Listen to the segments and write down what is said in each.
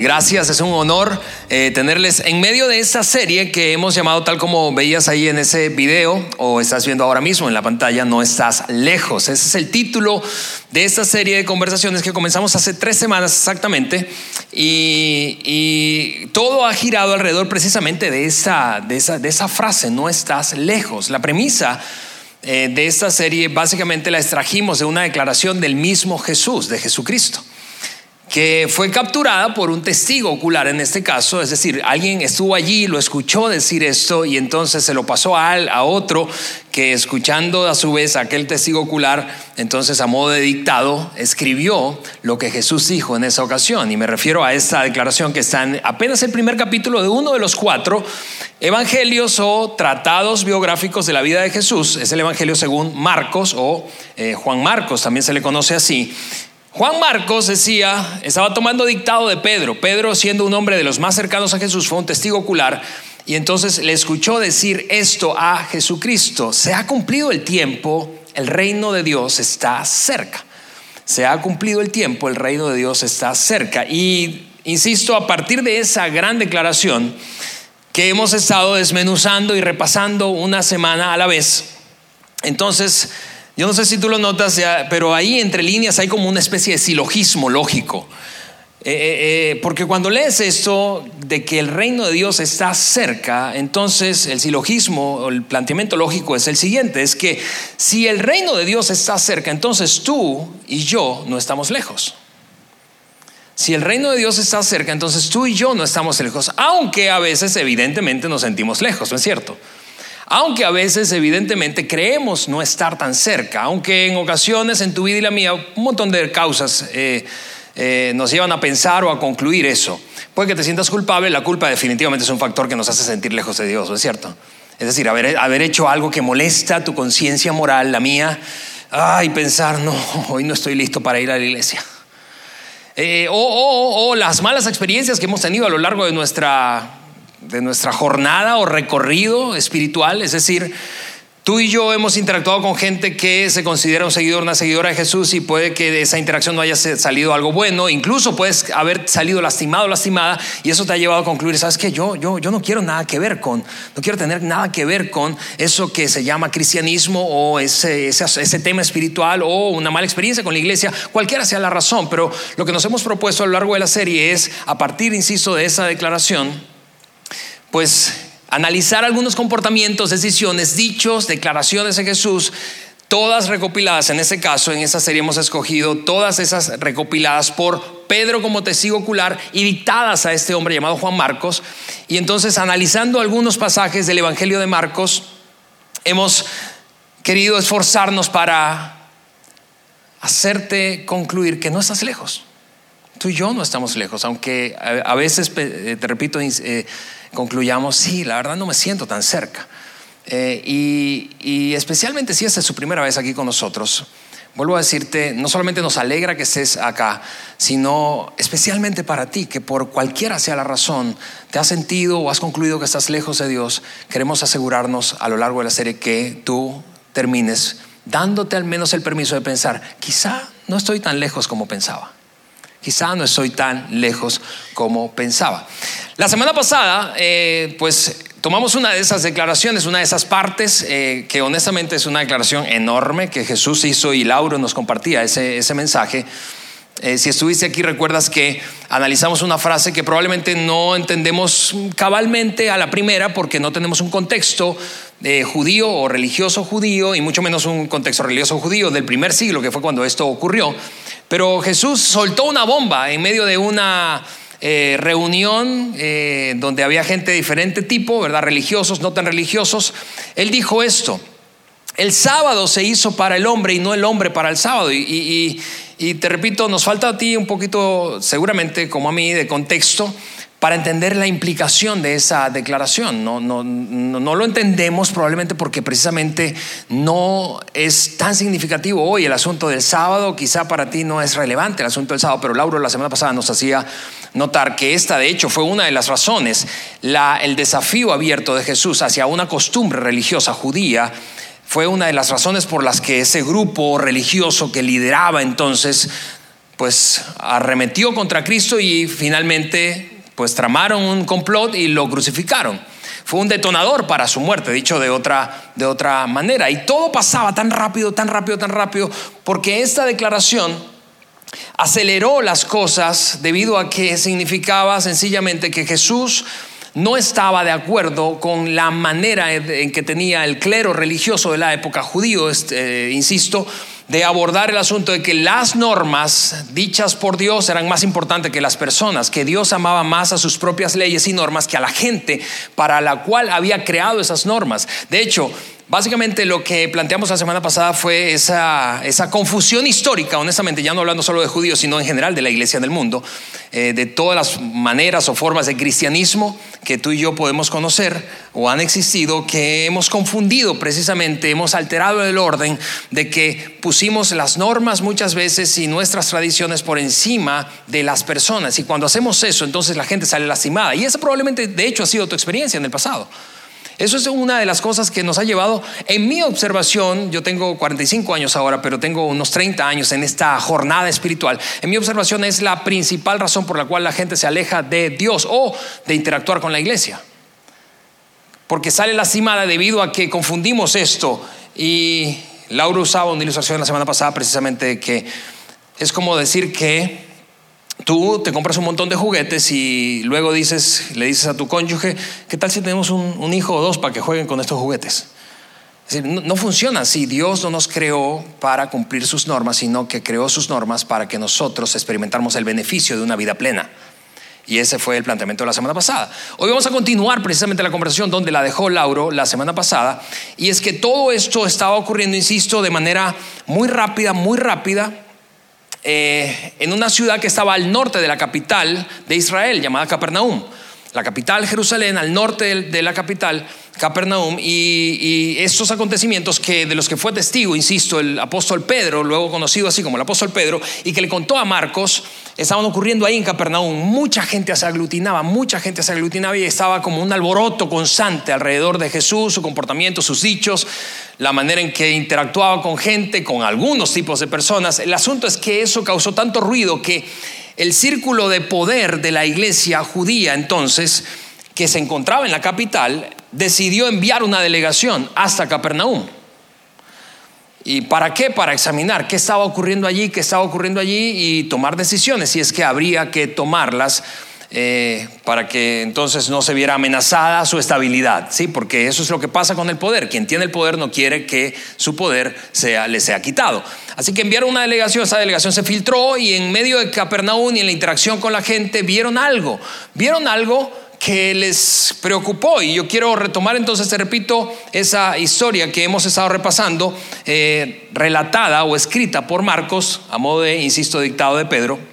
Gracias, es un honor eh, tenerles en medio de esta serie que hemos llamado tal como veías ahí en ese video o estás viendo ahora mismo en la pantalla, No estás lejos. Ese es el título de esta serie de conversaciones que comenzamos hace tres semanas exactamente y, todo ha girado alrededor precisamente de esa, de esa, de esa frase, no estás lejos. La premisa eh, de esta serie básicamente la extrajimos de una declaración del mismo Jesús, de Jesucristo que fue capturada por un testigo ocular en este caso, es decir, alguien estuvo allí, lo escuchó decir esto y entonces se lo pasó a, a otro que escuchando a su vez a aquel testigo ocular, entonces a modo de dictado, escribió lo que Jesús dijo en esa ocasión. Y me refiero a esta declaración que está en apenas el primer capítulo de uno de los cuatro evangelios o tratados biográficos de la vida de Jesús. Es el evangelio según Marcos o eh, Juan Marcos, también se le conoce así. Juan Marcos decía, estaba tomando dictado de Pedro. Pedro, siendo un hombre de los más cercanos a Jesús, fue un testigo ocular y entonces le escuchó decir esto a Jesucristo. Se ha cumplido el tiempo, el reino de Dios está cerca. Se ha cumplido el tiempo, el reino de Dios está cerca. Y insisto, a partir de esa gran declaración que hemos estado desmenuzando y repasando una semana a la vez, entonces yo no sé si tú lo notas, pero ahí entre líneas hay como una especie de silogismo lógico. Eh, eh, eh, porque cuando lees esto de que el reino de Dios está cerca, entonces el silogismo o el planteamiento lógico es el siguiente, es que si el reino de Dios está cerca, entonces tú y yo no estamos lejos. Si el reino de Dios está cerca, entonces tú y yo no estamos lejos, aunque a veces evidentemente nos sentimos lejos, ¿no es cierto? Aunque a veces evidentemente creemos no estar tan cerca, aunque en ocasiones en tu vida y la mía un montón de causas eh, eh, nos llevan a pensar o a concluir eso. Puede que te sientas culpable, la culpa definitivamente es un factor que nos hace sentir lejos de Dios, ¿no es cierto? Es decir, haber, hecho algo que molesta tu conciencia moral, la mía, ay, pensar, no, hoy no estoy listo para ir a la iglesia. Eh, o las malas experiencias que hemos tenido a lo largo de nuestra de nuestra jornada o recorrido espiritual, es decir, Tú y yo hemos interactuado con gente que se considera un seguidor, una seguidora de Jesús y puede que de esa interacción no haya salido algo bueno, incluso puedes haber salido lastimado, lastimada y eso te ha llevado a concluir, sabes que yo, yo, yo no quiero nada que ver con, no quiero tener nada que ver con eso que se llama cristianismo o ese, ese, ese tema espiritual o una mala experiencia con la iglesia, cualquiera sea la razón, pero lo que nos hemos propuesto a lo largo de la serie es, a partir, insisto, de esa declaración, pues analizar algunos comportamientos, decisiones, dichos, declaraciones de Jesús, todas recopiladas, en ese caso, en esa serie hemos escogido todas esas recopiladas por Pedro como testigo ocular y dictadas a este hombre llamado Juan Marcos. Y entonces, analizando algunos pasajes del Evangelio de Marcos, hemos querido esforzarnos para hacerte concluir que no estás lejos. Tú y yo no estamos lejos, aunque a veces, te repito, eh, concluyamos, sí, la verdad no me siento tan cerca. Eh, y, especialmente si esta es su primera vez aquí con nosotros, vuelvo a decirte, no solamente nos alegra que estés acá, sino especialmente para ti, que por cualquiera sea la razón, te has sentido o has concluido que estás lejos de Dios, queremos asegurarnos a lo largo de la serie que tú termines dándote al menos el permiso de pensar, quizá no estoy tan lejos como pensaba. Quizá no estoy tan lejos como pensaba. La semana pasada, eh, pues tomamos una de esas declaraciones, una de esas partes, eh, que honestamente es una declaración enorme que Jesús hizo y Lauro nos compartía ese, ese mensaje. Eh, si estuviste aquí, recuerdas que analizamos una frase que probablemente no entendemos cabalmente a la primera porque no tenemos un contexto judío o religioso judío y mucho menos un contexto religioso judío del primer siglo, que fue cuando esto ocurrió. Pero Jesús soltó una bomba en medio de una eh, reunión eh, donde había gente de diferente tipo, ¿verdad? Religiosos, no tan religiosos. Él dijo esto, el sábado se hizo para el hombre y no el hombre para el sábado. Y, y te repito, nos falta a ti un poquito, seguramente como a mí, de contexto, para entender la implicación de esa declaración. No, no, no, lo entendemos probablemente porque precisamente no es tan significativo hoy el asunto del sábado. Quizá para ti no es relevante el asunto del sábado, pero Lauro la semana pasada nos hacía notar que esta de hecho fue una de las razones, el desafío abierto de Jesús hacia una costumbre religiosa judía fue una de las razones por las que ese grupo religioso que lideraba entonces pues arremetió contra Cristo y finalmente pues tramaron un complot y lo crucificaron. Fue un detonador para su muerte, dicho de otra, de otra manera. Y todo pasaba tan rápido, tan rápido, tan rápido, porque esta declaración aceleró las cosas debido a que significaba sencillamente que Jesús no estaba de acuerdo con la manera en que tenía el clero religioso de la época judío, este, insisto, de abordar el asunto de que las normas dichas por Dios eran más importantes que las personas, que Dios amaba más a sus propias leyes y normas que a la gente para la cual había creado esas normas. De hecho, Básicamente lo que planteamos la semana pasada fue esa, confusión histórica, honestamente, ya no hablando solo de judíos, sino en general de la iglesia del mundo, eh, de todas las maneras o formas de cristianismo que tú y yo podemos conocer o han existido, que hemos confundido precisamente, hemos alterado el orden de que pusimos las normas muchas veces y nuestras tradiciones por encima de las personas. Y cuando hacemos eso, entonces la gente sale lastimada. Y esa probablemente, de hecho, ha sido tu experiencia en el pasado. Eso es una de las cosas que nos ha llevado, en mi observación, yo tengo 45 años ahora, pero tengo unos 30 años en esta jornada espiritual. En mi observación es la principal razón por la cual la gente se aleja de Dios o de interactuar con la iglesia. Porque sale lastimada debido a que confundimos esto. Y Laura usaba una ilustración la semana pasada precisamente que es como decir que Tú te compras un montón de juguetes y luego dices, le dices a tu cónyuge, ¿qué tal si tenemos un, hijo o dos para que jueguen con estos juguetes? Es decir, no, funciona así. Dios no nos creó para cumplir sus normas, sino que creó sus normas para que nosotros experimentáramos el beneficio de una vida plena. Y ese fue el planteamiento de la semana pasada. Hoy vamos a continuar precisamente la conversación donde la dejó Lauro la semana pasada. Y es que todo esto estaba ocurriendo, insisto, de manera muy rápida, muy rápida eh, en una ciudad que estaba al norte de la capital de Israel, llamada Capernaum. La capital, Jerusalén, al norte de la capital, Capernaum, y, estos acontecimientos que de los que fue testigo, insisto, el apóstol Pedro, luego conocido así como el apóstol Pedro, y que le contó a Marcos, estaban ocurriendo ahí en Capernaum. Mucha gente se aglutinaba, mucha gente se aglutinaba y estaba como un alboroto constante alrededor de Jesús, su comportamiento, sus dichos, la manera en que interactuaba con gente, con algunos tipos de personas. El asunto es que eso causó tanto ruido que el círculo de poder de la iglesia judía entonces, que se encontraba en la capital, decidió enviar una delegación hasta Capernaum. ¿Y para qué? Para examinar qué estaba ocurriendo allí, qué estaba ocurriendo allí y tomar decisiones, si es que habría que tomarlas eh, para que entonces no se viera amenazada su estabilidad, ¿sí? Porque eso es lo que pasa con el poder. Quien tiene el poder no quiere que su poder sea, le sea quitado. Así que enviaron una delegación, esa delegación se filtró y en medio de Capernaum y en la interacción con la gente vieron algo, vieron algo que les preocupó. Y yo quiero retomar entonces, te repito, esa historia que hemos estado repasando, eh, relatada o escrita por Marcos, a modo de, insisto, dictado de Pedro.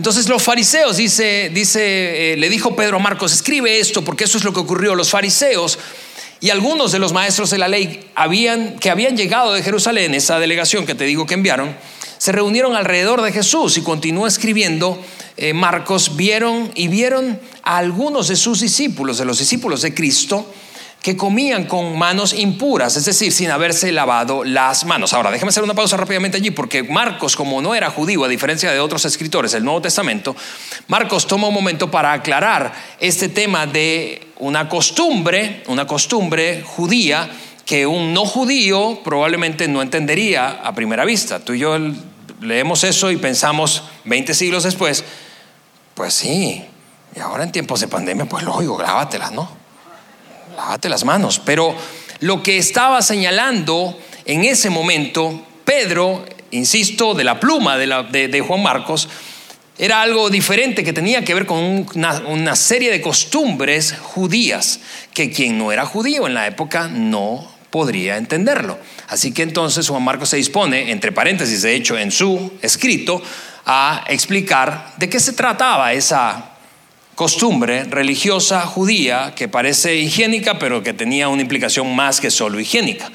Entonces los fariseos, dice, dice, eh, le dijo Pedro a Marcos, escribe esto porque eso es lo que ocurrió. Los fariseos y algunos de los maestros de la ley habían, que habían llegado de Jerusalén, esa delegación que te digo que enviaron, se reunieron alrededor de Jesús y continuó escribiendo. Eh, Marcos vieron y vieron a algunos de sus discípulos, de los discípulos de Cristo, que comían con manos impuras, es decir, sin haberse lavado las manos. Ahora, déjame hacer una pausa rápidamente allí, porque Marcos, como no era judío, a diferencia de otros escritores del Nuevo Testamento, Marcos toma un momento para aclarar este tema de una costumbre, una costumbre judía que un no judío probablemente no entendería a primera vista. Tú y yo leemos eso y pensamos 20 siglos después, pues sí, y ahora en tiempos de pandemia, pues lógico, grábatelas, ¿no? Lávate las manos. Pero lo que estaba señalando en ese momento Pedro, insisto, de la pluma de, Juan Marcos, era algo diferente que tenía que ver con una, serie de costumbres judías que quien no era judío en la época no podría entenderlo. Así que entonces Juan Marcos se dispone, entre paréntesis, de hecho, en su escrito, a explicar de qué se trataba esa costumbre religiosa judía que parece higiénica, pero que tenía una implicación más que solo higiénica.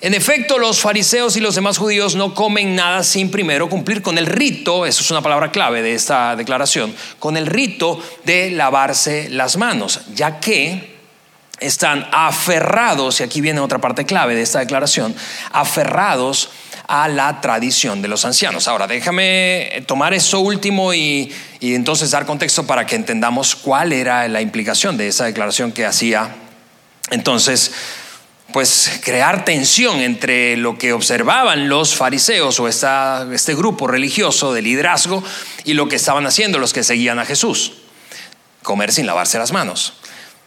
En efecto, los fariseos y los demás judíos no comen nada sin primero cumplir con el rito, eso es una palabra clave de esta declaración, con el rito de lavarse las manos, ya que están aferrados, y aquí viene otra parte clave de esta declaración, aferrados a la tradición de los ancianos. Ahora, déjame tomar eso último y, y entonces dar contexto para que entendamos cuál era la implicación de esa declaración que hacía entonces pues crear tensión entre lo que observaban los fariseos o este grupo religioso de liderazgo y lo que estaban haciendo los que seguían a Jesús. Comer sin lavarse las manos.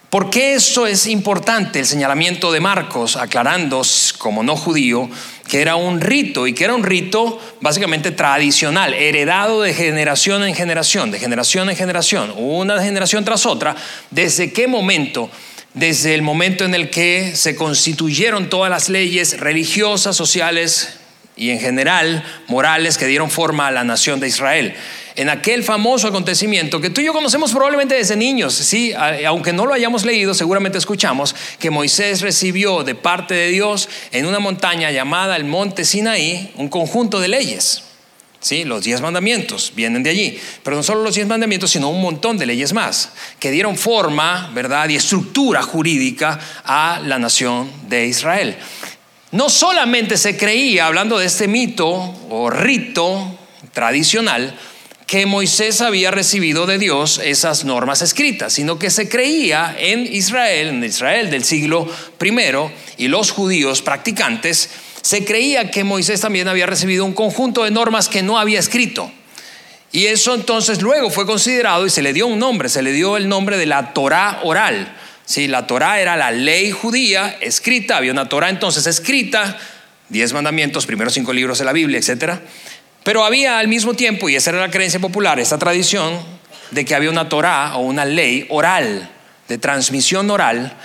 ¿Por qué esto es importante? El señalamiento de Marcos, aclarando como no judío que era un rito y que era un rito básicamente tradicional, heredado de generación en generación, de generación en generación, una generación tras otra, desde qué momento desde el momento en el que se constituyeron todas las leyes religiosas, sociales y en general morales que dieron forma a la nación de Israel. En aquel famoso acontecimiento que tú y yo conocemos probablemente desde niños, sí, aunque no lo hayamos leído, seguramente escuchamos que Moisés recibió de parte de Dios en una montaña llamada el Monte Sinaí un conjunto de leyes. ¿sí? Los diez mandamientos vienen de allí. Pero no solo los diez mandamientos, sino un montón de leyes más que dieron forma, ¿verdad? Y estructura jurídica a la nación de Israel. No solamente se creía, hablando de este mito o rito tradicional, que Moisés había recibido de Dios esas normas escritas, sino que se creía en Israel, en Israel del siglo I, y los judíos practicantes, se creía que Moisés también había recibido un conjunto de normas que no había escrito. Y eso entonces luego fue considerado y se le dio un nombre, se le dio el nombre de la Torá oral. Sí, la Torá era la ley judía escrita, había una Torá entonces escrita, diez mandamientos, primeros cinco libros de la Biblia, etc. Pero había al mismo tiempo, y esa era la creencia popular, esta tradición de que había una Torá o una ley oral, de transmisión oral,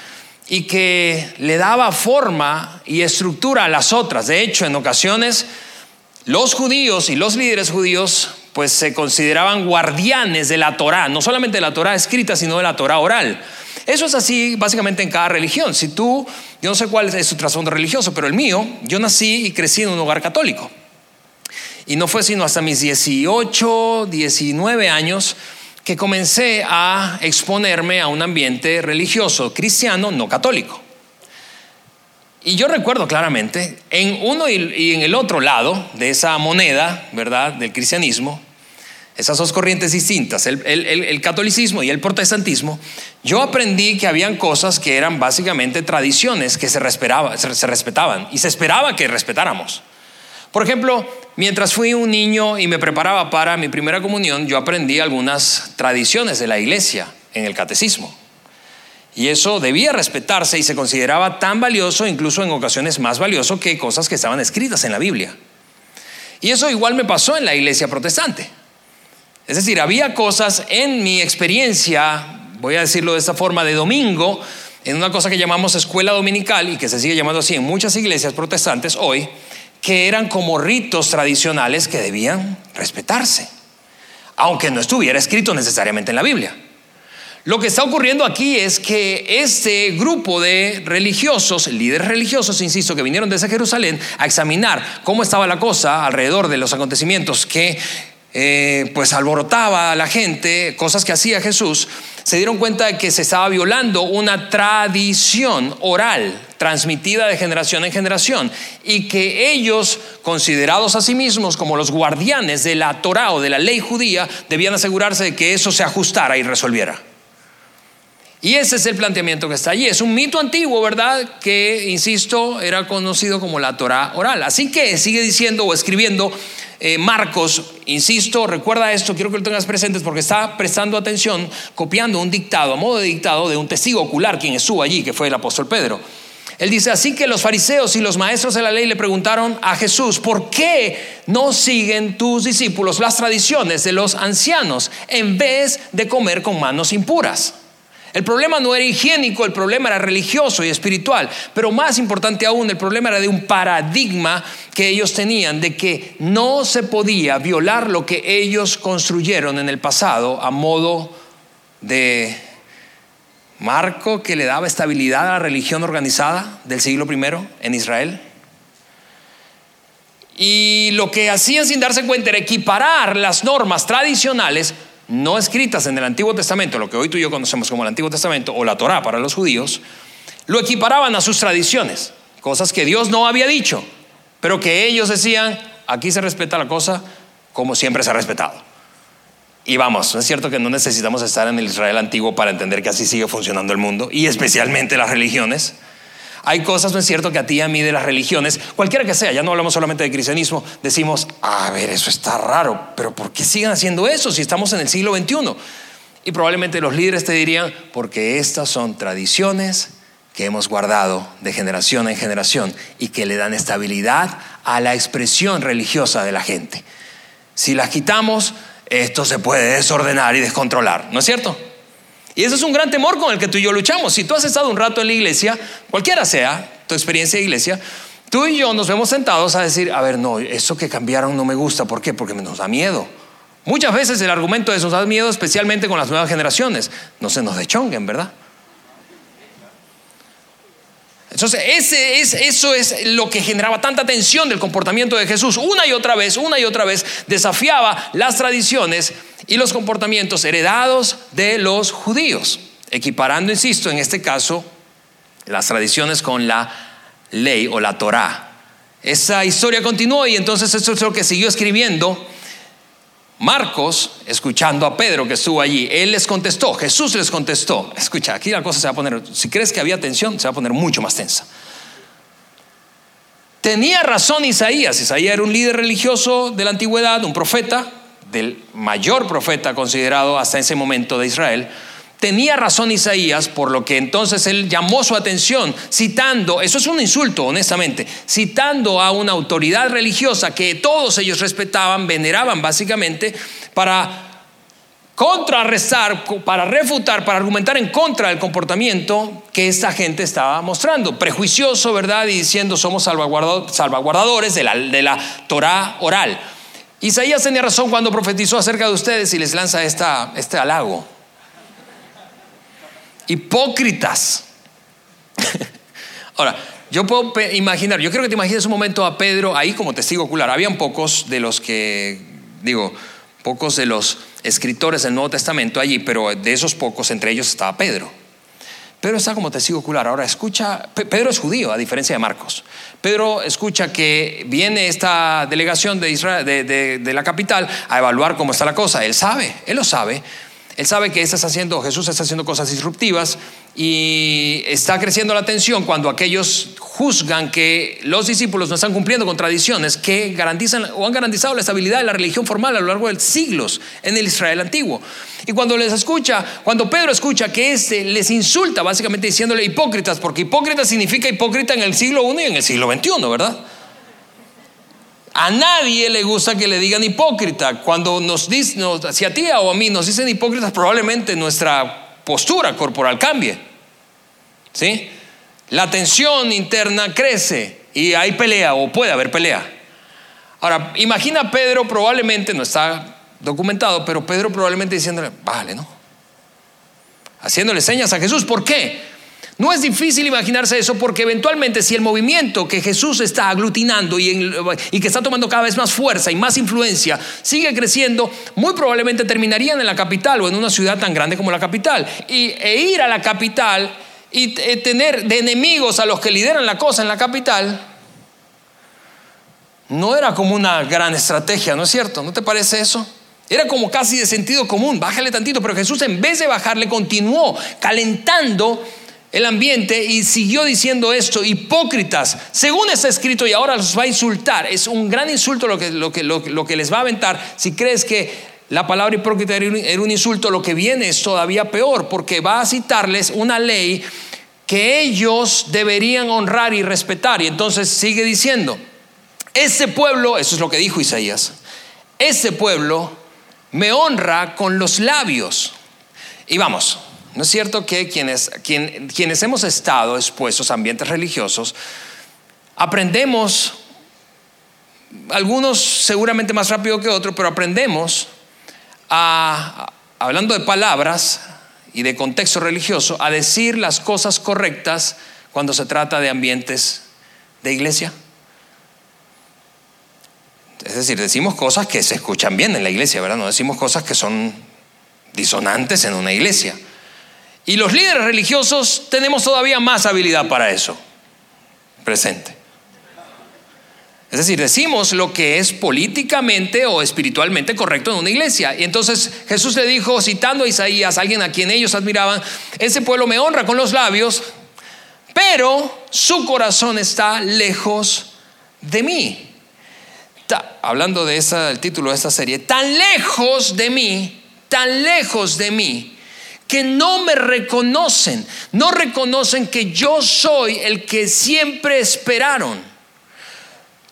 y que le daba forma y estructura a las otras. De hecho, en ocasiones los judíos y los líderes judíos pues se consideraban guardianes de la Torá, no solamente de la Torá escrita, sino de la Torá oral. Eso es así básicamente en cada religión. Si tú, yo no sé cuál es su trasfondo religioso, pero el mío, yo nací y crecí en un hogar católico. Y no fue sino hasta mis 18, 19 años que comencé a exponerme a un ambiente religioso cristiano no católico. Y yo recuerdo claramente, en uno y en el otro lado de esa moneda, ¿verdad?, del cristianismo, esas dos corrientes distintas, el, catolicismo y el protestantismo, yo aprendí que habían cosas que eran básicamente tradiciones que se, se respetaban y se esperaba que respetáramos. Por ejemplo, mientras fui un niño y me preparaba para mi primera comunión, yo aprendí algunas tradiciones de la iglesia en el catecismo. Y eso debía respetarse y se consideraba tan valioso, incluso en ocasiones más valioso que cosas que estaban escritas en la Biblia. Y eso igual me pasó en la iglesia protestante. Es decir, había cosas en mi experiencia, voy a decirlo de esta forma, de domingo, en una cosa que llamamos escuela dominical y que se sigue llamando así en muchas iglesias protestantes hoy, que eran como ritos tradicionales que debían respetarse, aunque no estuviera escrito necesariamente en la Biblia. Lo que está ocurriendo aquí es que este grupo de religiosos, líderes religiosos, insisto, que vinieron desde Jerusalén a examinar cómo estaba la cosa alrededor de los acontecimientos que eh, pues alborotaba a la gente, cosas que hacía Jesús, se dieron cuenta de que se estaba violando una tradición oral transmitida de generación en generación y que ellos, considerados a sí mismos como los guardianes de la Torah o de la ley judía, debían asegurarse de que eso se ajustara y resolviera. Y ese es el planteamiento que está allí. Es un mito antiguo, ¿verdad? Que, insisto, era conocido como la Torah oral. Así que sigue diciendo o escribiendo eh, Marcos, insisto, recuerda esto, quiero que lo tengas presentes porque está prestando atención, copiando un dictado, a modo de dictado de un testigo ocular, quien estuvo allí, que fue el apóstol Pedro. Él dice, así que los fariseos y los maestros de la ley le preguntaron a Jesús, ¿por qué no siguen tus discípulos las tradiciones de los ancianos en vez de comer con manos impuras? El problema no era higiénico, el problema era religioso y espiritual, pero más importante aún, el problema era de un paradigma que ellos tenían de que no se podía violar lo que ellos construyeron en el pasado a modo de Marco que le daba estabilidad a la religión organizada del siglo I en Israel. Y lo que hacían sin darse cuenta era equiparar las normas tradicionales no escritas en el Antiguo Testamento, lo que hoy tú y yo conocemos como el Antiguo Testamento o la Torá para los judíos, lo equiparaban a sus tradiciones, cosas que Dios no había dicho, pero que ellos decían, aquí se respeta la cosa como siempre se ha respetado. Y vamos, es cierto que no necesitamos estar en el Israel antiguo para entender que así sigue funcionando el mundo, y especialmente las religiones. Hay cosas, no es cierto, que a ti y a mí de las religiones, cualquiera que sea, ya no hablamos solamente de cristianismo, decimos, a ver, eso está raro, pero ¿por qué siguen haciendo eso si estamos en el siglo XXI? Y probablemente los líderes te dirían, porque estas son tradiciones que hemos guardado de generación en generación y que le dan estabilidad a la expresión religiosa de la gente. Si las quitamos, esto se puede desordenar y descontrolar, ¿no es cierto? Y ese es un gran temor con el que tú y yo luchamos. Si tú has estado un rato en la iglesia, cualquiera sea tu experiencia de iglesia, tú y yo nos vemos sentados a decir, a ver, no, eso que cambiaron no me gusta. ¿Por qué? Porque nos da miedo. Muchas veces el argumento eso nos da miedo, especialmente con las nuevas generaciones. No se nos dechonguen, ¿verdad? Entonces, ese es, eso es lo que generaba tanta tensión del comportamiento de Jesús. Una y otra vez, una y otra vez, desafiaba las tradiciones y los comportamientos heredados de los judíos, equiparando, insisto, en este caso, las tradiciones con la ley o la Torá. Esa historia continuó y entonces eso es lo que siguió escribiendo Marcos, escuchando a Pedro que estuvo allí, él les contestó, Jesús les contestó. Escucha, aquí la cosa se va a poner, si crees que había tensión, se va a poner mucho más tensa. Tenía razón Isaías, Isaías era un líder religioso de la antigüedad, un profeta, del mayor profeta considerado hasta ese momento de Israel. Tenía razón Isaías, por lo que entonces él llamó su atención, citando, eso es un insulto, honestamente, citando a una autoridad religiosa que todos ellos respetaban, veneraban básicamente, para contrarrestar, para refutar, para argumentar en contra del comportamiento que esta gente estaba mostrando. Prejuicioso, ¿verdad? Y diciendo somos salvaguardadores de la, de la Torah oral. Isaías tenía razón cuando profetizó acerca de ustedes y les lanza esta, este halago hipócritas. Ahora, yo puedo imaginar, yo creo que te imagines un momento a Pedro ahí como testigo ocular. Habían pocos de los que, digo, pocos de los escritores del Nuevo Testamento allí, pero de esos pocos, entre ellos estaba Pedro. Pedro está como testigo ocular. Ahora escucha, Pedro es judío, a diferencia de Marcos. Pedro escucha que viene esta delegación de, Israel, de la capital a evaluar cómo está la cosa. Él sabe, él lo sabe. Él sabe que está haciendo, Jesús está haciendo cosas disruptivas y está creciendo la tensión cuando aquellos juzgan que los discípulos no están cumpliendo con tradiciones que garantizan o han garantizado la estabilidad de la religión formal a lo largo de siglos en el Israel antiguo. Y cuando les escucha, cuando Pedro escucha que este les insulta, básicamente diciéndole hipócritas, porque hipócrita significa hipócrita en el siglo I y en el siglo XXI, ¿verdad? A nadie le gusta que le digan hipócrita. Cuando nos dicen, si a ti o a mí nos dicen hipócritas, probablemente nuestra postura corporal cambie. ¿Sí? La tensión interna crece y hay pelea o puede haber pelea. Ahora, imagina Pedro probablemente, no está documentado, pero Pedro probablemente diciéndole, vale, ¿no? Haciéndole señas a Jesús. ¿Por qué? No es difícil imaginarse eso porque eventualmente si el movimiento que Jesús está aglutinando y, que está tomando cada vez más fuerza y más influencia sigue creciendo, muy probablemente terminarían en la capital o en una ciudad tan grande como la capital. Y, e ir a la capital y e tener de enemigos a los que lideran la cosa en la capital, no era como una gran estrategia, ¿no es cierto? ¿No te parece eso? Era como casi de sentido común, bájale tantito, pero Jesús en vez de bajarle continuó calentando el ambiente y siguió diciendo esto, hipócritas, según está escrito y ahora los va a insultar. Es un gran insulto lo que, lo que, lo, que les va a aventar. Si crees que la palabra hipócrita era un insulto, lo que viene es todavía peor, porque va a citarles una ley que ellos deberían honrar y respetar. Y entonces sigue diciendo, ese pueblo, eso es lo que dijo Isaías, ese pueblo me honra con los labios. Y vamos, ¿No es cierto que quienes, quienes hemos estado expuestos a ambientes religiosos, aprendemos, algunos seguramente más rápido que otros, pero aprendemos hablando de palabras, y de contexto religioso a decir las cosas correctas cuando se trata de ambientes de iglesia? Es decir, decimos cosas que se escuchan bien en la iglesia, ¿verdad? No decimos cosas que son disonantes en una iglesia. Y los líderes religiosos tenemos todavía más habilidad para eso. Presente. Es decir, decimos lo que es políticamente o espiritualmente correcto en una iglesia. Y entonces Jesús le dijo, citando a Isaías, alguien a quien ellos admiraban, ese pueblo me honra con los labios, pero su corazón está lejos de mí. hablando de esa, título de esta serie, tan lejos de mí, tan lejos de mí, que no me reconocen, no reconocen que yo soy el que siempre esperaron.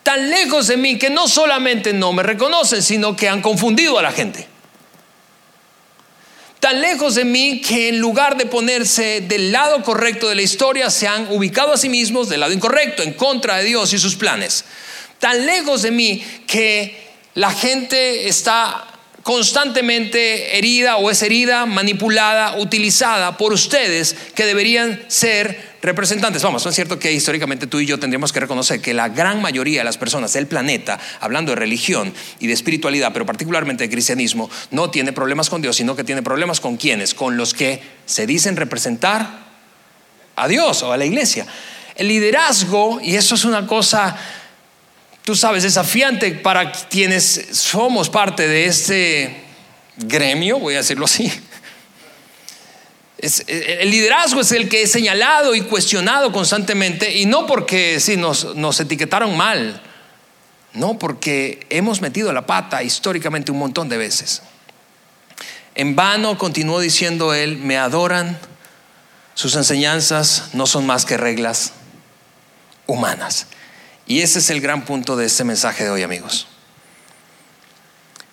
Tan lejos de mí que no solamente no me reconocen, sino que han confundido a la gente tan lejos de mí que en lugar de ponerse del lado correcto de la historia, se han ubicado a sí mismos del lado incorrecto, en contra de Dios y sus planes. Tan lejos de mí que la gente está constantemente herida o es herida, manipulada, utilizada por ustedes que deberían ser representantes. Vamos, es cierto que históricamente tú y yo tendríamos que reconocer que la gran mayoría de las personas del planeta, hablando de religión y de espiritualidad, pero particularmente de cristianismo, no tiene problemas con Dios, sino que tiene problemas con quienes, con los que se dicen representar a Dios o a la iglesia. El liderazgo, y eso es una cosa, tú sabes, desafiante para quienes somos parte de este gremio, voy a decirlo así, el liderazgo es el que es señalado y cuestionado constantemente y no porque sí, nos, nos etiquetaron mal, no porque hemos metido la pata históricamente un montón de veces. En vano continuó diciendo él, me adoran, sus enseñanzas no son más que reglas humanas. Y ese es el gran punto de este mensaje de hoy, amigos.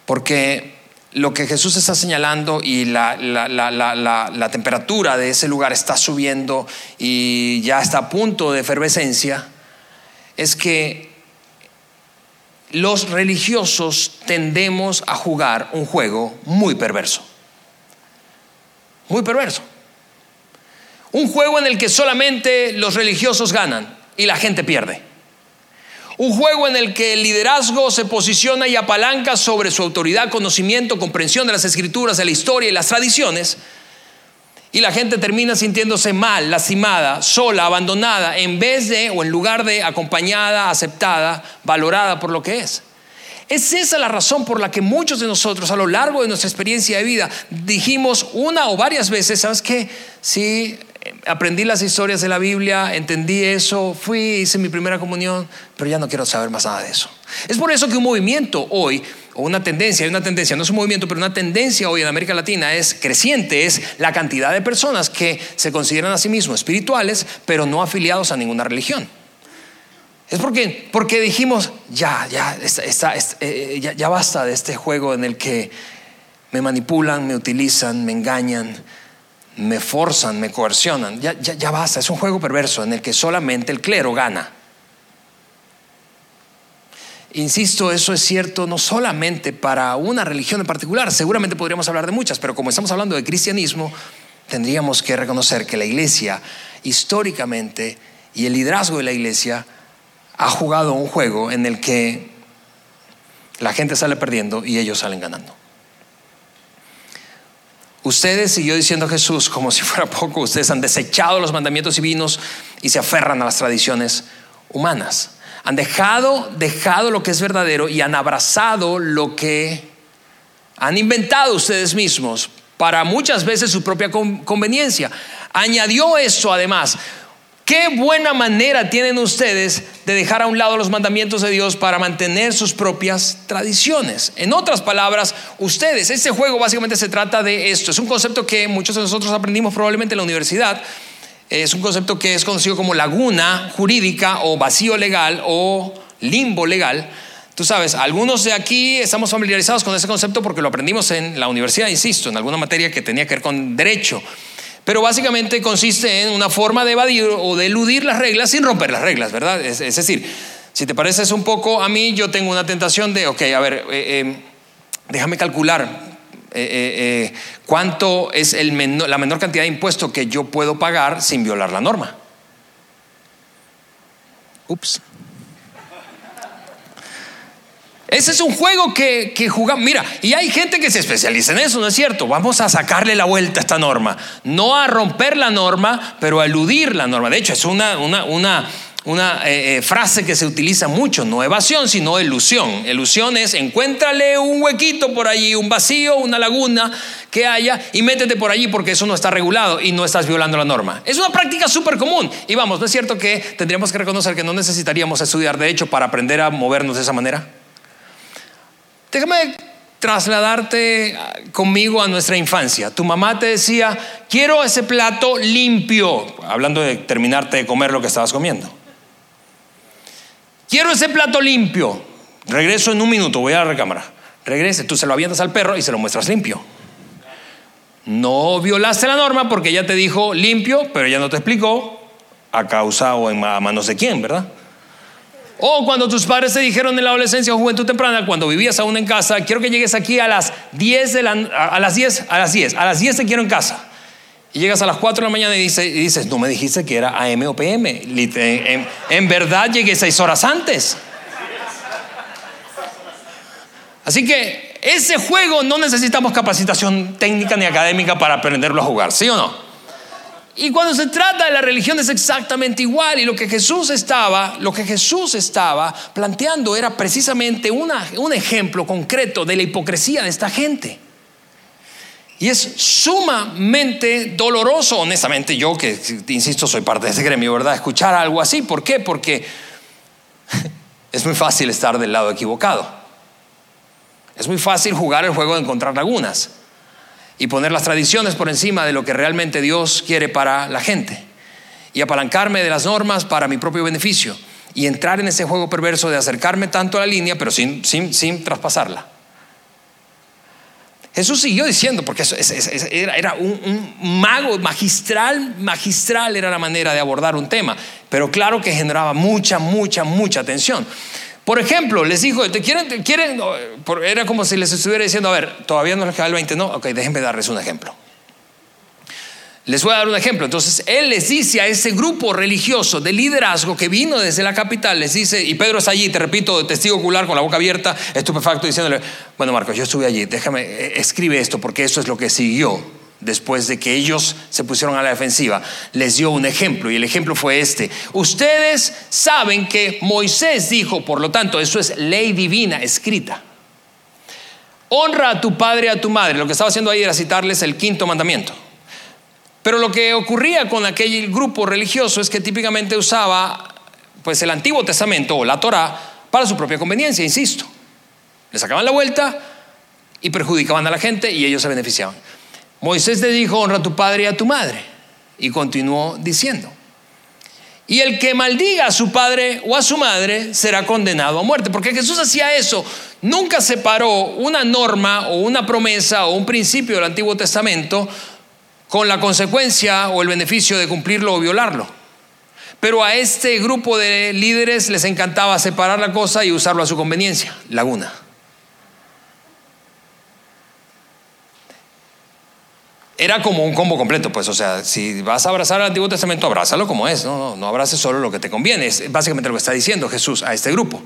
Porque lo que Jesús está señalando y la, temperatura de ese lugar está subiendo y ya está a punto de efervescencia, es que los religiosos tendemos a jugar un juego muy perverso. Muy perverso. Un juego en el que solamente los religiosos ganan y la gente pierde. Un juego en el que el liderazgo se posiciona y apalanca sobre su autoridad, conocimiento, comprensión de las escrituras, de la historia y las tradiciones. Y la gente termina sintiéndose mal, lastimada, sola, abandonada, en vez de o en lugar de acompañada, aceptada, valorada por lo que es. Es esa la razón por la que muchos de nosotros a lo largo de nuestra experiencia de vida dijimos una o varias veces, ¿sabes qué? Sí, aprendí las historias de la Biblia, entendí eso, fui, hice mi primera comunión, pero ya no quiero saber más nada de eso. Es por eso que un movimiento hoy, o una tendencia, hay una tendencia, no es un movimiento, pero una tendencia hoy en América Latina es creciente, es la cantidad de personas que se consideran a sí mismos espirituales, pero no afiliados a ninguna religión. Es porque, porque dijimos, ya, ya, eh, ya, ya basta de este juego en el que me manipulan, me utilizan, me engañan, me forzan, me coercionan. Ya, ya, ya basta, es un juego perverso en el que solamente el clero gana. Insisto, eso es cierto no solamente para una religión en particular, seguramente podríamos hablar de muchas, pero como estamos hablando de cristianismo, tendríamos que reconocer que la iglesia históricamente y el liderazgo de la iglesia ha jugado un juego en el que la gente sale perdiendo y ellos salen ganando. Ustedes, siguió diciendo Jesús, como si fuera poco, ustedes han desechado los mandamientos divinos y se aferran a las tradiciones humanas. Han dejado, dejado lo que es verdadero y han abrazado lo que han inventado ustedes mismos para muchas veces su propia conveniencia. Añadió esto además, Qué buena manera tienen ustedes de dejar a un lado los mandamientos de Dios para mantener sus propias tradiciones. En otras palabras, ustedes, este juego básicamente se trata de esto. Es un concepto que muchos de nosotros aprendimos probablemente en la universidad. Es un concepto que es conocido como laguna jurídica o vacío legal o limbo legal. Tú sabes, algunos de aquí estamos familiarizados con ese concepto porque lo aprendimos en la universidad, insisto, en alguna materia que tenía que ver con derecho. Pero básicamente consiste en una forma de evadir o de eludir las reglas sin romper las reglas, ¿verdad? Es, decir, si te pareces un poco a mí, yo tengo una tentación de, ok, a ver, eh, eh, déjame calcular eh, cuánto es la menor cantidad de impuesto que yo puedo pagar sin violar la norma. Ups. Ese es un juego que, que, jugamos. Mira, y hay gente que se especializa en eso, ¿no es cierto? Vamos a sacarle la vuelta a esta norma. No a romper la norma, pero a eludir la norma. De hecho, es una, una, una, una eh, eh, frase que se utiliza mucho, no evasión, sino ilusión. Ilusión es encuéntrale un huequito por allí, un vacío, una laguna que haya y métete por allí porque eso no está regulado y no estás violando la norma. Es una práctica súper común. Y vamos, ¿no es cierto que tendríamos que reconocer que no necesitaríamos estudiar derecho para aprender a movernos de esa manera? Déjame trasladarte conmigo a nuestra infancia. Tu mamá te decía, quiero ese plato limpio, hablando de terminarte de comer lo que estabas comiendo. Quiero ese plato limpio. Regreso en un minuto, voy a la recámara. Regrese, tú se lo avientas al perro y se lo muestras limpio. No violaste la norma porque ella te dijo limpio, pero ella no te explicó a causa o en manos de quién, ¿verdad? O cuando tus padres te dijeron en la adolescencia o juventud temprana, cuando vivías aún en casa, quiero que llegues aquí a las 10 de la, a las 10, a las 10, a las 10 te quiero en casa. Y llegas a las 4 de la mañana y dices, no me dijiste que era AM o PM. En, en verdad llegué 6 horas antes. Así que ese juego no necesitamos capacitación técnica ni académica para aprenderlo a jugar, ¿sí o no? Y cuando se trata de la religión es exactamente igual. Y lo que Jesús estaba, lo que Jesús estaba planteando era precisamente un ejemplo concreto de la hipocresía de esta gente. Y es sumamente doloroso, honestamente, yo que, insisto, soy parte de ese gremio, ¿verdad? Escuchar algo así. ¿Por qué? Porque es muy fácil estar del lado equivocado. Es muy fácil jugar el juego de encontrar lagunas y poner las tradiciones por encima de lo que realmente Dios quiere para la gente y apalancarme de las normas para mi propio beneficio y entrar en ese juego perverso de acercarme tanto a la línea pero sin, sin, sin traspasarla. Jesús siguió diciendo, porque eso, era, un, un, mago magistral, magistral era la manera de abordar un tema, pero claro que generaba mucha, mucha, mucha atención. Por ejemplo, les dijo, ¿te quieren, quieren? Era como si les estuviera diciendo, a ver, todavía no les queda el 20, no, ok, déjenme darles un ejemplo. Les voy a dar un ejemplo. Entonces, él les dice a ese grupo religioso de liderazgo que vino desde la capital, les dice, y Pedro está allí, te repito, testigo ocular con la boca abierta, estupefacto, diciéndole, bueno, Marcos, yo estuve allí, déjame, eh, escribe esto, porque eso es lo que siguió después de que ellos se pusieron a la defensiva, les dio un ejemplo y el ejemplo fue este. Ustedes saben que Moisés dijo, por lo tanto, eso es ley divina escrita. Honra a tu padre y a tu madre. Lo que estaba haciendo ahí era citarles el quinto mandamiento. Pero lo que ocurría con aquel grupo religioso es que típicamente usaba pues el Antiguo Testamento o la Torá para su propia conveniencia, insisto. Le sacaban la vuelta y perjudicaban a la gente y ellos se beneficiaban. Moisés le dijo, honra a tu padre y a tu madre. Y continuó diciendo, y el que maldiga a su padre o a su madre será condenado a muerte. Porque Jesús hacía eso. Nunca separó una norma o una promesa o un principio del Antiguo Testamento con la consecuencia o el beneficio de cumplirlo o violarlo. Pero a este grupo de líderes les encantaba separar la cosa y usarlo a su conveniencia. Laguna. Era como un combo completo, pues, o sea, si vas a abrazar al Antiguo Testamento, abrázalo como es, no, no, no abraces solo lo que te conviene, es básicamente lo que está diciendo Jesús a este grupo.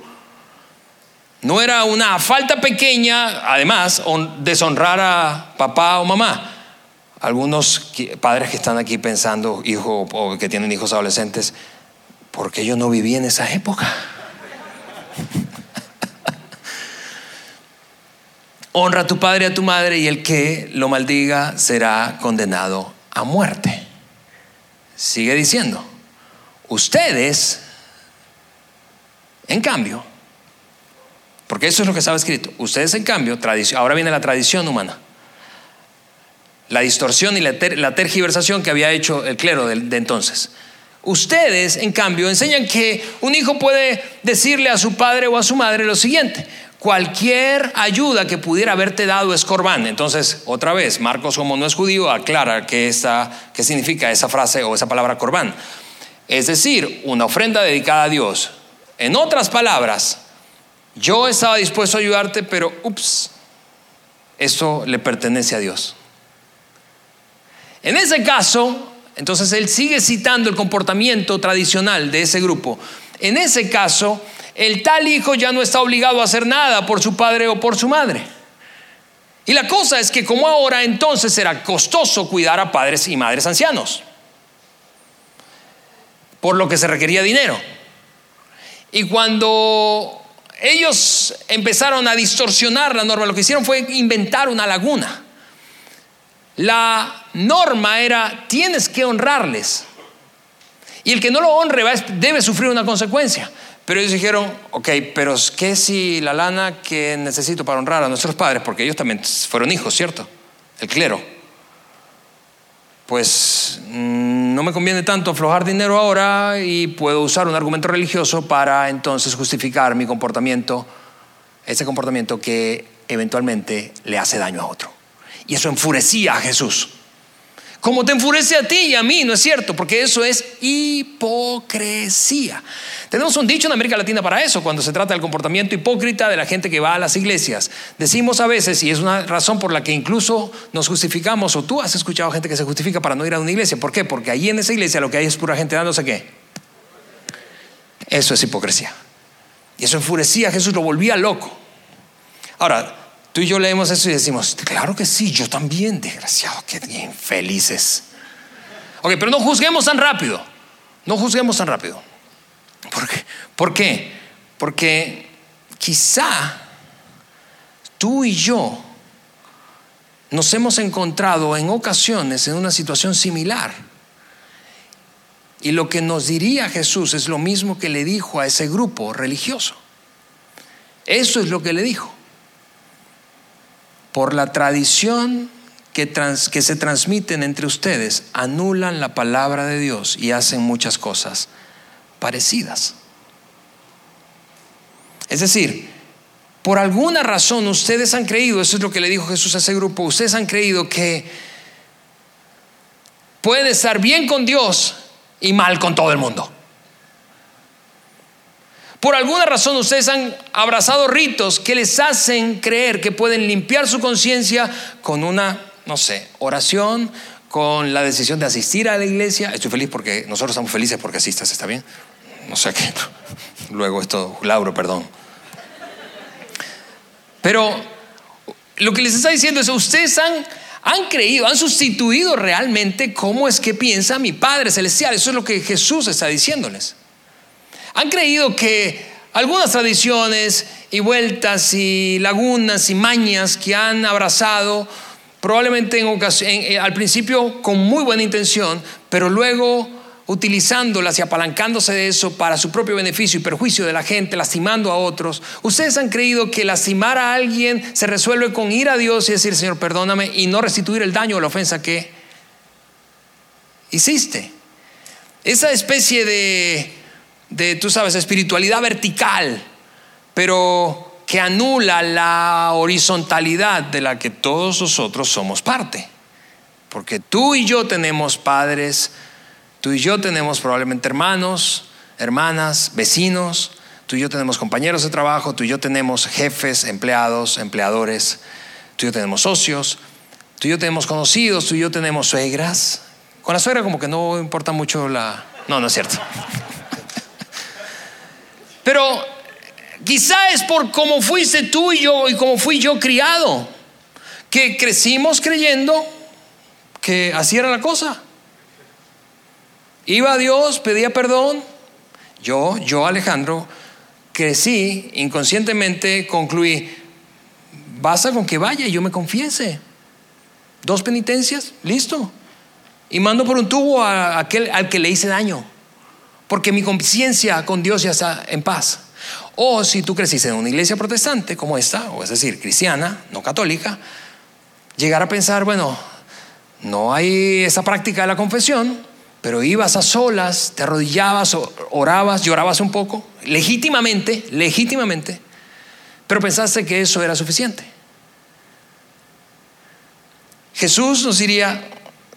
No era una falta pequeña, además, deshonrar a papá o mamá. Algunos padres que están aquí pensando, hijo o que tienen hijos adolescentes, ¿por qué yo no viví en esa época? Honra a tu padre y a tu madre y el que lo maldiga será condenado a muerte. Sigue diciendo, ustedes, en cambio, porque eso es lo que estaba escrito, ustedes en cambio, ahora viene la tradición humana, la distorsión y la, tergiversación que había hecho el clero de entonces. Ustedes, en cambio, enseñan que un hijo puede decirle a su padre o a su madre lo siguiente, cualquier ayuda que pudiera haberte dado es corbán. Entonces, otra vez, Marcos como no es judío, aclara qué, qué significa esa frase o esa palabra corbán. Es decir, una ofrenda dedicada a Dios. En otras palabras, yo estaba dispuesto a ayudarte, pero ups, esto le pertenece a Dios. En ese caso, entonces él sigue citando el comportamiento tradicional de ese grupo. En ese caso, el tal hijo ya no está obligado a hacer nada por su padre o por su madre. Y la cosa es que como ahora entonces era costoso cuidar a padres y madres ancianos, por lo que se requería dinero. Y cuando ellos empezaron a distorsionar la norma, lo que hicieron fue inventar una laguna. La norma era, tienes que honrarles. Y el que no lo honre debe sufrir una consecuencia. Pero ellos dijeron, ok, pero ¿qué si la lana que necesito para honrar a nuestros padres? Porque ellos también fueron hijos, ¿cierto? El clero. Pues mm, no me conviene tanto aflojar dinero ahora y puedo usar un argumento religioso para entonces justificar mi comportamiento, ese comportamiento que eventualmente le hace daño a otro. Y eso enfurecía a Jesús. Como te enfurece a ti y a mí, ¿no es cierto? Porque eso es hipocresía. Tenemos un dicho en América Latina para eso, cuando se trata del comportamiento hipócrita de la gente que va a las iglesias. Decimos a veces, y es una razón por la que incluso nos justificamos, o tú has escuchado gente que se justifica para no ir a una iglesia. ¿Por qué? Porque ahí en esa iglesia lo que hay es pura gente dándose qué. Eso es hipocresía. Y eso enfurecía a Jesús, lo volvía loco. Ahora, Tú y yo leemos eso y decimos, claro que sí, yo también, desgraciado, qué infelices. Ok, pero no juzguemos tan rápido, no juzguemos tan rápido. ¿Por qué? ¿Por qué? Porque quizá tú y yo nos hemos encontrado en ocasiones en una situación similar. Y lo que nos diría Jesús es lo mismo que le dijo a ese grupo religioso. Eso es lo que le dijo por la tradición que, se transmiten entre ustedes, anulan la palabra de Dios y hacen muchas cosas parecidas. Es decir, por alguna razón ustedes han creído, eso es lo que le dijo Jesús a ese grupo, ustedes han creído que puede estar bien con Dios y mal con todo el mundo. Por alguna razón ustedes han abrazado ritos que les hacen creer que pueden limpiar su conciencia con una, no sé, oración, con la decisión de asistir a la iglesia. Estoy feliz porque nosotros estamos felices porque asistas, ¿está bien? No sé qué. Luego esto, Lauro, perdón. Pero lo que les está diciendo es, ustedes han, han creído, han sustituido realmente cómo es que piensa mi Padre Celestial. Eso es lo que Jesús está diciéndoles. Han creído que algunas tradiciones y vueltas y lagunas y mañas que han abrazado, probablemente en eh, al principio con muy buena intención, pero luego utilizándolas y apalancándose de eso para su propio beneficio y perjuicio de la gente, lastimando a otros. Ustedes han creído que lastimar a alguien se resuelve con ir a Dios y decir, Señor, perdóname, y no restituir el daño o la ofensa que hiciste. Esa especie de de, tú sabes, espiritualidad vertical, pero que anula la horizontalidad de la que todos nosotros somos parte. Porque tú y yo tenemos padres, tú y yo tenemos probablemente hermanos, hermanas, vecinos, tú y yo tenemos compañeros de trabajo, tú y yo tenemos jefes, empleados, empleadores, tú y yo tenemos socios, tú y yo tenemos conocidos, tú y yo tenemos suegras. Con la suegra como que no importa mucho la... No, no es cierto. Pero quizá es por cómo fuiste tú y yo y cómo fui yo criado, que crecimos creyendo que así era la cosa. Iba a Dios, pedía perdón. Yo, yo Alejandro, crecí inconscientemente, concluí, basta con que vaya y yo me confiese. Dos penitencias, listo. Y mando por un tubo a aquel al que le hice daño porque mi conciencia con Dios ya está en paz. O si tú creciste en una iglesia protestante como esta, o es decir, cristiana, no católica, llegar a pensar, bueno, no hay esa práctica de la confesión, pero ibas a solas, te arrodillabas, orabas, llorabas un poco, legítimamente, legítimamente, pero pensaste que eso era suficiente. Jesús nos diría,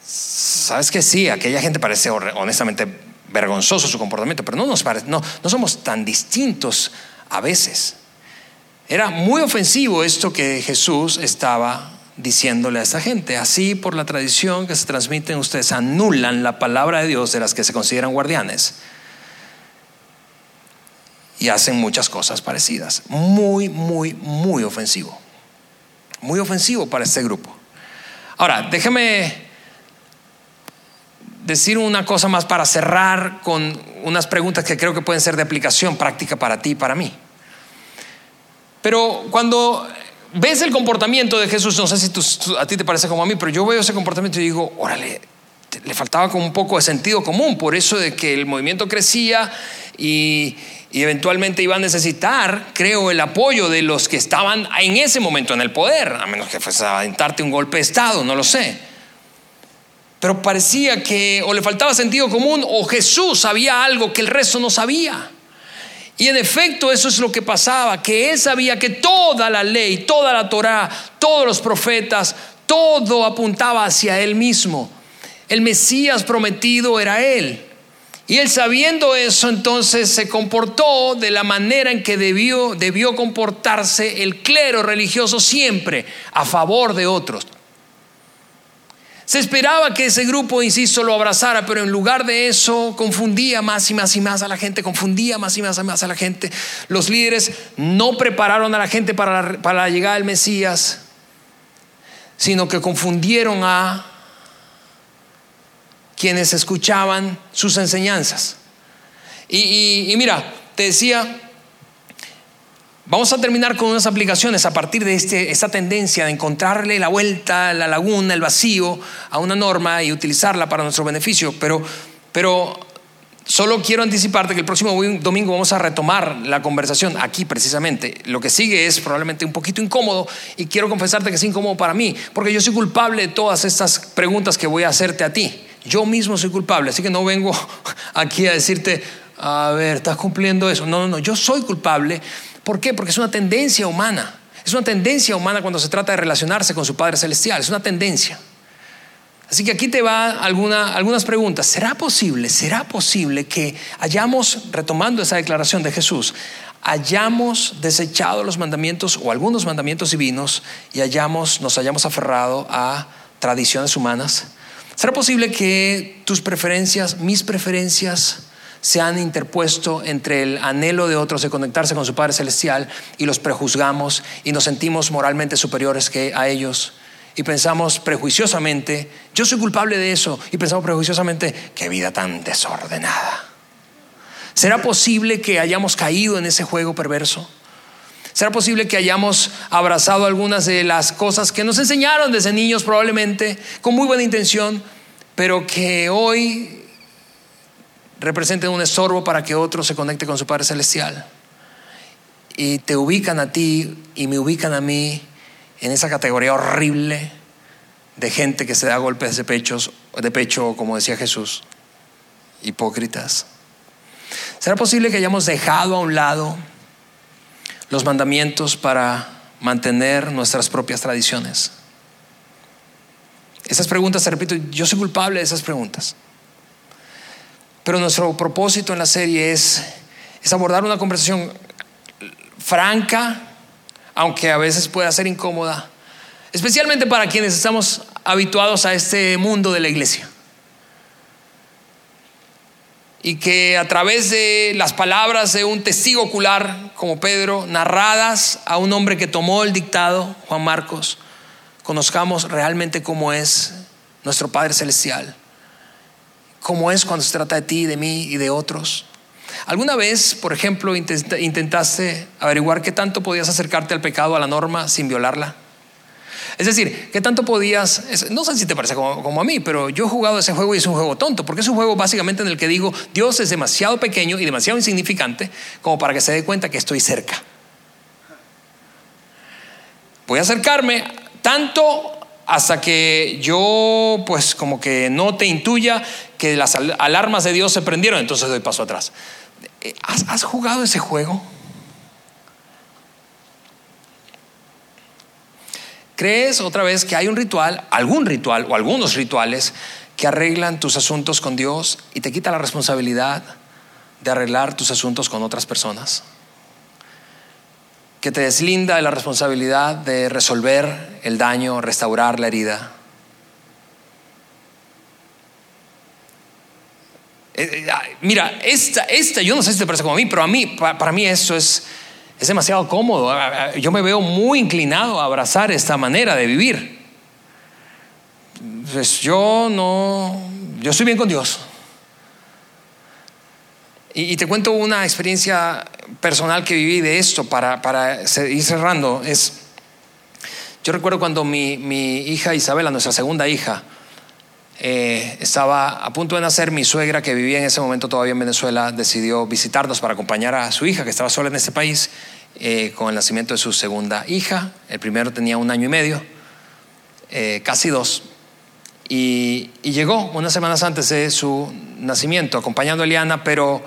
sabes que sí, aquella gente parece honestamente vergonzoso su comportamiento, pero no, nos no, no somos tan distintos a veces. Era muy ofensivo esto que Jesús estaba diciéndole a esta gente. Así, por la tradición que se transmite, ustedes anulan la palabra de Dios de las que se consideran guardianes. Y hacen muchas cosas parecidas. Muy, muy, muy ofensivo. Muy ofensivo para este grupo. Ahora, déjeme decir una cosa más para cerrar con unas preguntas que creo que pueden ser de aplicación práctica para ti y para mí. Pero cuando ves el comportamiento de Jesús, no sé si a ti te parece como a mí, pero yo veo ese comportamiento y digo, órale, le faltaba como un poco de sentido común, por eso de que el movimiento crecía y, y eventualmente iba a necesitar, creo, el apoyo de los que estaban en ese momento en el poder, a menos que fuese a aventarte un golpe de Estado, no lo sé. Pero parecía que o le faltaba sentido común o Jesús sabía algo que el resto no sabía. Y en efecto eso es lo que pasaba, que él sabía que toda la ley, toda la Torá, todos los profetas, todo apuntaba hacia él mismo. El Mesías prometido era él. Y él sabiendo eso, entonces se comportó de la manera en que debió, debió comportarse el clero religioso siempre, a favor de otros. Se esperaba que ese grupo, insisto, lo abrazara, pero en lugar de eso confundía más y más y más a la gente, confundía más y más y más a la gente. Los líderes no prepararon a la gente para la, llegada del Mesías, sino que confundieron a quienes escuchaban sus enseñanzas. Y mira, te decía, Vamos a terminar con unas aplicaciones a partir de este, esta tendencia de encontrarle la vuelta, la laguna, el vacío a una norma y utilizarla para nuestro beneficio. Pero, pero solo quiero anticiparte que el próximo domingo vamos a retomar la conversación aquí precisamente. Lo que sigue es probablemente un poquito incómodo y quiero confesarte que es incómodo para mí, porque yo soy culpable de todas estas preguntas que voy a hacerte a ti. Yo mismo soy culpable, así que no vengo aquí a decirte, a ver, estás cumpliendo eso. No, no, no, yo soy culpable ¿Por qué? Porque es una tendencia humana. Es una tendencia humana cuando se trata de relacionarse con su Padre Celestial. Es una tendencia. Así que aquí te va algunas preguntas. ¿Será posible, será posible que hayamos, retomando esa declaración de Jesús, hayamos desechado los mandamientos o algunos mandamientos divinos y hayamos, nos hayamos aferrado a tradiciones humanas? ¿Será posible que tus preferencias, mis preferencias, se han interpuesto entre el anhelo de otros de conectarse con su Padre Celestial y los prejuzgamos y nos sentimos moralmente superiores que a ellos y pensamos prejuiciosamente, yo soy culpable de eso, y pensamos prejuiciosamente, qué vida tan desordenada. ¿Será posible que hayamos caído en ese juego perverso? ¿Será posible que hayamos abrazado algunas de las cosas que nos enseñaron desde niños probablemente con muy buena intención, pero que hoy representen un estorbo para que otro se conecte con su Padre Celestial. Y te ubican a ti y me ubican a mí en esa categoría horrible de gente que se da golpes de, pechos, de pecho, como decía Jesús, hipócritas. ¿Será posible que hayamos dejado a un lado los mandamientos para mantener nuestras propias tradiciones? Esas preguntas, te repito, yo soy culpable de esas preguntas. Pero nuestro propósito en la serie es, abordar una conversación franca, aunque a veces pueda ser incómoda, especialmente para quienes estamos habituados a este mundo de la iglesia. Y que a través de las palabras de un testigo ocular como Pedro, narradas a un hombre que tomó el dictado, Juan Marcos, conozcamos realmente cómo es nuestro Padre Celestial como es cuando se trata de ti, de mí y de otros. ¿Alguna vez, por ejemplo, intentaste averiguar qué tanto podías acercarte al pecado, a la norma, sin violarla? Es decir, ¿qué tanto podías, no sé si te parece como, a mí, pero yo he jugado ese juego y es un juego tonto, porque es un juego básicamente en el que digo, Dios es demasiado pequeño y demasiado insignificante como para que se dé cuenta que estoy cerca. Voy a acercarme tanto hasta que yo pues como que no te intuya que las alarmas de Dios se prendieron, entonces doy paso atrás. Eh, ¿Has, jugado ese juego? ¿Crees otra vez que hay un ritual, algún ritual o algunos rituales que arreglan tus asuntos con Dios y te quita la responsabilidad de arreglar tus asuntos con otras personas? Que te deslinda de la responsabilidad de resolver el daño, restaurar la herida. Eh, eh, mira, esta, esta, yo no sé si te parece como a mí, pero a mí, para, mí esto es, es demasiado cómodo. Yo me veo muy inclinado a abrazar esta manera de vivir. Pues yo no, yo estoy bien con Dios. Y, te cuento una experiencia personal que viví de esto para, para ir cerrando. Es, yo recuerdo cuando mi, mi hija Isabela, nuestra segunda hija, eh, estaba a punto de nacer, mi suegra, que vivía en ese momento todavía en Venezuela, decidió visitarnos para acompañar a su hija, que estaba sola en este país, eh, con el nacimiento de su segunda hija. El primero tenía un año y medio, eh, casi dos. Y, llegó unas semanas antes de su nacimiento, acompañando a Eliana, pero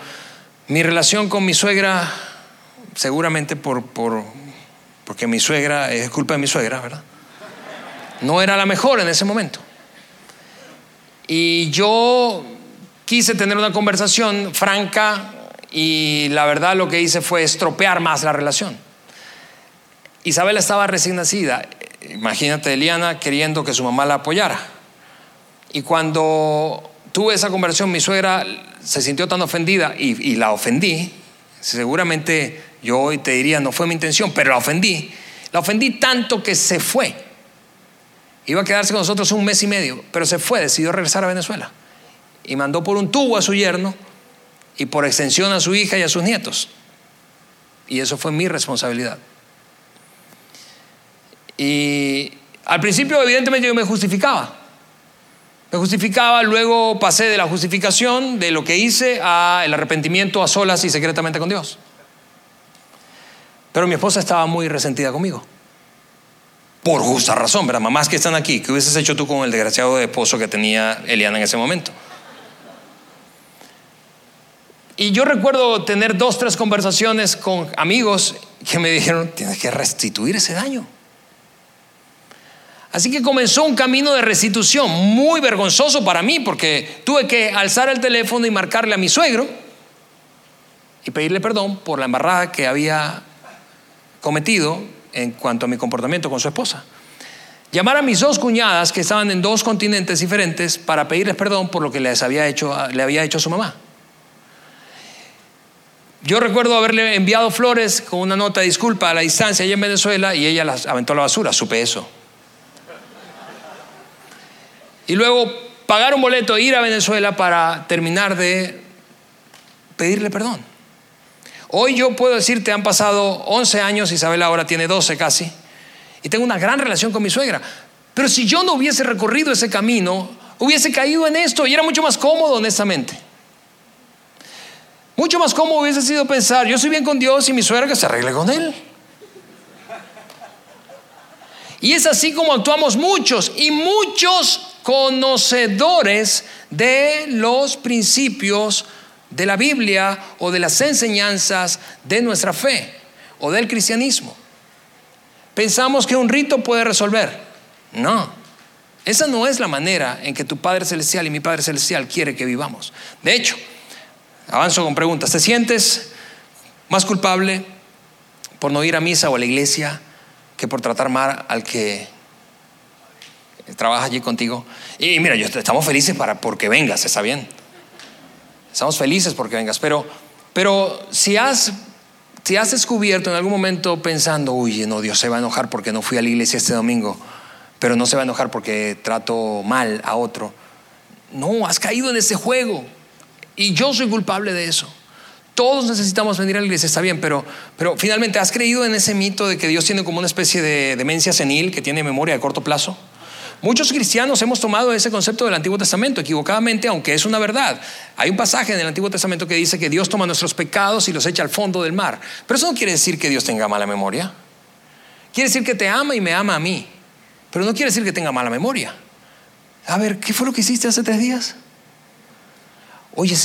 mi relación con mi suegra, seguramente por, por, porque mi suegra, es culpa de mi suegra, ¿verdad? No era la mejor en ese momento. Y yo quise tener una conversación franca y la verdad lo que hice fue estropear más la relación. Isabel estaba recién nacida, imagínate Eliana queriendo que su mamá la apoyara. Y cuando tuve esa conversación, mi suegra se sintió tan ofendida y, la ofendí. Seguramente yo hoy te diría, no fue mi intención, pero la ofendí. La ofendí tanto que se fue. Iba a quedarse con nosotros un mes y medio, pero se fue, decidió regresar a Venezuela. Y mandó por un tubo a su yerno y por extensión a su hija y a sus nietos. Y eso fue mi responsabilidad. Y al principio, evidentemente, yo me justificaba. Me justificaba, luego pasé de la justificación de lo que hice a el arrepentimiento a solas y secretamente con Dios. Pero mi esposa estaba muy resentida conmigo. Por justa razón, ¿verdad? Mamás que están aquí, ¿qué hubieses hecho tú con el desgraciado esposo que tenía Eliana en ese momento? Y yo recuerdo tener dos, tres conversaciones con amigos que me dijeron, tienes que restituir ese daño. Así que comenzó un camino de restitución muy vergonzoso para mí porque tuve que alzar el teléfono y marcarle a mi suegro y pedirle perdón por la embarrada que había cometido en cuanto a mi comportamiento con su esposa. Llamar a mis dos cuñadas que estaban en dos continentes diferentes para pedirles perdón por lo que les había hecho, le había hecho a su mamá. Yo recuerdo haberle enviado flores con una nota de disculpa a la distancia allá en Venezuela y ella las aventó a la basura, supe eso. Y luego pagar un boleto e ir a Venezuela para terminar de pedirle perdón. Hoy yo puedo decirte, han pasado 11 años, Isabel ahora tiene 12 casi, y tengo una gran relación con mi suegra. Pero si yo no hubiese recorrido ese camino, hubiese caído en esto y era mucho más cómodo, honestamente. Mucho más cómodo hubiese sido pensar, yo soy bien con Dios y mi suegra que se arregle con él. Y es así como actuamos muchos y muchos conocedores de los principios de la Biblia o de las enseñanzas de nuestra fe o del cristianismo. Pensamos que un rito puede resolver. No, esa no es la manera en que tu Padre Celestial y mi Padre Celestial quiere que vivamos. De hecho, avanzo con preguntas. ¿Te sientes más culpable por no ir a misa o a la iglesia que por tratar mal al que trabaja allí contigo. Y mira, estamos felices para, porque vengas, está bien. Estamos felices porque vengas, pero, pero si, has, si has descubierto en algún momento pensando, uy, no, Dios se va a enojar porque no fui a la iglesia este domingo, pero no se va a enojar porque trato mal a otro. No, has caído en ese juego. Y yo soy culpable de eso. Todos necesitamos venir a la iglesia, está bien, pero, pero finalmente, ¿has creído en ese mito de que Dios tiene como una especie de demencia senil que tiene memoria a corto plazo? Muchos cristianos hemos tomado ese concepto del Antiguo Testamento equivocadamente, aunque es una verdad. Hay un pasaje en el Antiguo Testamento que dice que Dios toma nuestros pecados y los echa al fondo del mar. Pero eso no quiere decir que Dios tenga mala memoria. Quiere decir que te ama y me ama a mí. Pero no quiere decir que tenga mala memoria. A ver, ¿qué fue lo que hiciste hace tres días? Oye,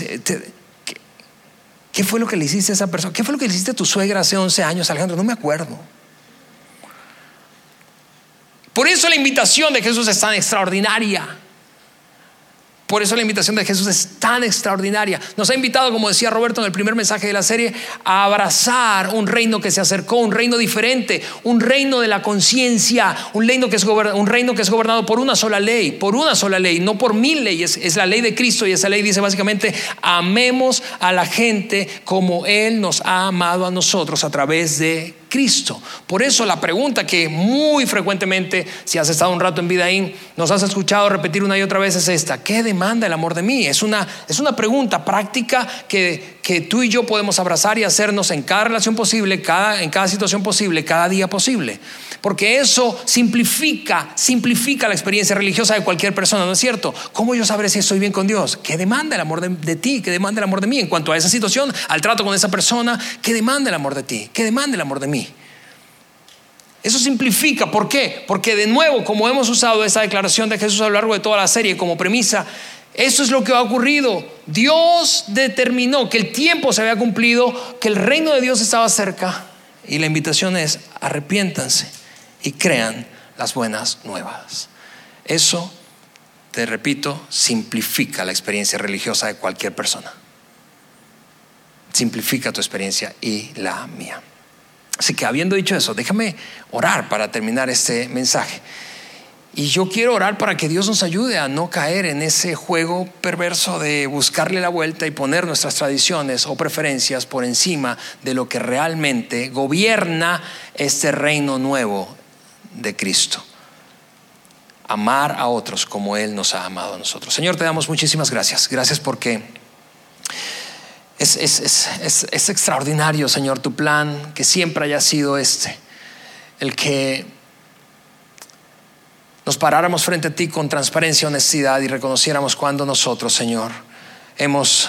¿qué, fue lo que le hiciste a esa persona? ¿Qué fue lo que le hiciste a tu suegra hace 11 años, Alejandro? No me acuerdo. Por eso la invitación de Jesús es tan extraordinaria. Por eso la invitación de Jesús es tan extraordinaria. Nos ha invitado, como decía Roberto en el primer mensaje de la serie, a abrazar un reino que se acercó, un reino diferente, un reino de la conciencia, un reino que es un reino que es gobernado por una sola ley, por una sola ley, no por mil leyes. Es la ley de Cristo y esa ley dice básicamente amemos a la gente como él nos ha amado a nosotros a través de Cristo. Por eso la pregunta que muy frecuentemente, si has estado un rato en Vidaín, nos has escuchado repetir una y otra vez es esta. ¿Qué demanda el amor de mí? Es una, es una pregunta práctica que, que tú y yo podemos abrazar y hacernos en cada relación posible, cada, en cada situación posible, cada día posible. Porque eso simplifica, simplifica la experiencia religiosa de cualquier persona, ¿no es cierto? ¿Cómo yo sabré si estoy bien con Dios? ¿Qué demanda el amor de, de ti? ¿Qué demanda el amor de mí? En cuanto a esa situación, al trato con esa persona, ¿qué demanda el amor de ti? ¿Qué demanda el amor de mí? Eso simplifica, ¿por qué? Porque de nuevo, como hemos usado esa declaración de Jesús a lo largo de toda la serie como premisa, eso es lo que ha ocurrido. Dios determinó que el tiempo se había cumplido, que el reino de Dios estaba cerca y la invitación es arrepiéntanse y crean las buenas nuevas. Eso, te repito, simplifica la experiencia religiosa de cualquier persona. Simplifica tu experiencia y la mía. Así que habiendo dicho eso, déjame orar para terminar este mensaje. Y yo quiero orar para que Dios nos ayude a no caer en ese juego perverso de buscarle la vuelta y poner nuestras tradiciones o preferencias por encima de lo que realmente gobierna este reino nuevo de Cristo. Amar a otros como Él nos ha amado a nosotros. Señor, te damos muchísimas gracias. Gracias porque es, extraordinario, Señor, tu plan, que siempre haya sido este, el que nos paráramos frente a ti con transparencia, honestidad y reconociéramos cuando nosotros, Señor, hemos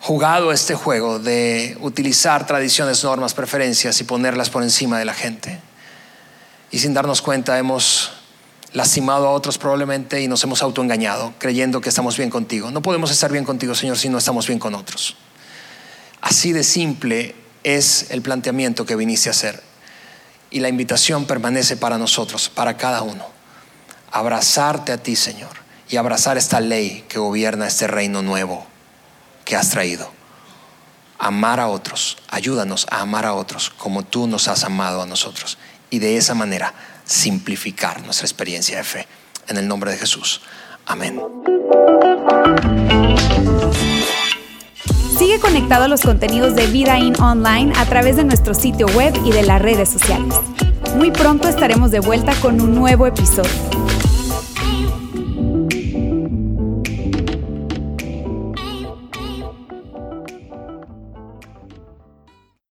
jugado este juego de utilizar tradiciones, normas, preferencias y ponerlas por encima de la gente. Y sin darnos cuenta hemos lastimado a otros probablemente y nos hemos autoengañado creyendo que estamos bien contigo. No podemos estar bien contigo, Señor, si no estamos bien con otros. Así de simple es el planteamiento que viniste a hacer. Y la invitación permanece para nosotros, para cada uno. Abrazarte a ti, Señor, y abrazar esta ley que gobierna este reino nuevo que has traído. Amar a otros, ayúdanos a amar a otros como tú nos has amado a nosotros. Y de esa manera simplificar nuestra experiencia de fe. En el nombre de Jesús. Amén. Sigue conectado a los contenidos de Vida In Online a través de nuestro sitio web y de las redes sociales. Muy pronto estaremos de vuelta con un nuevo episodio.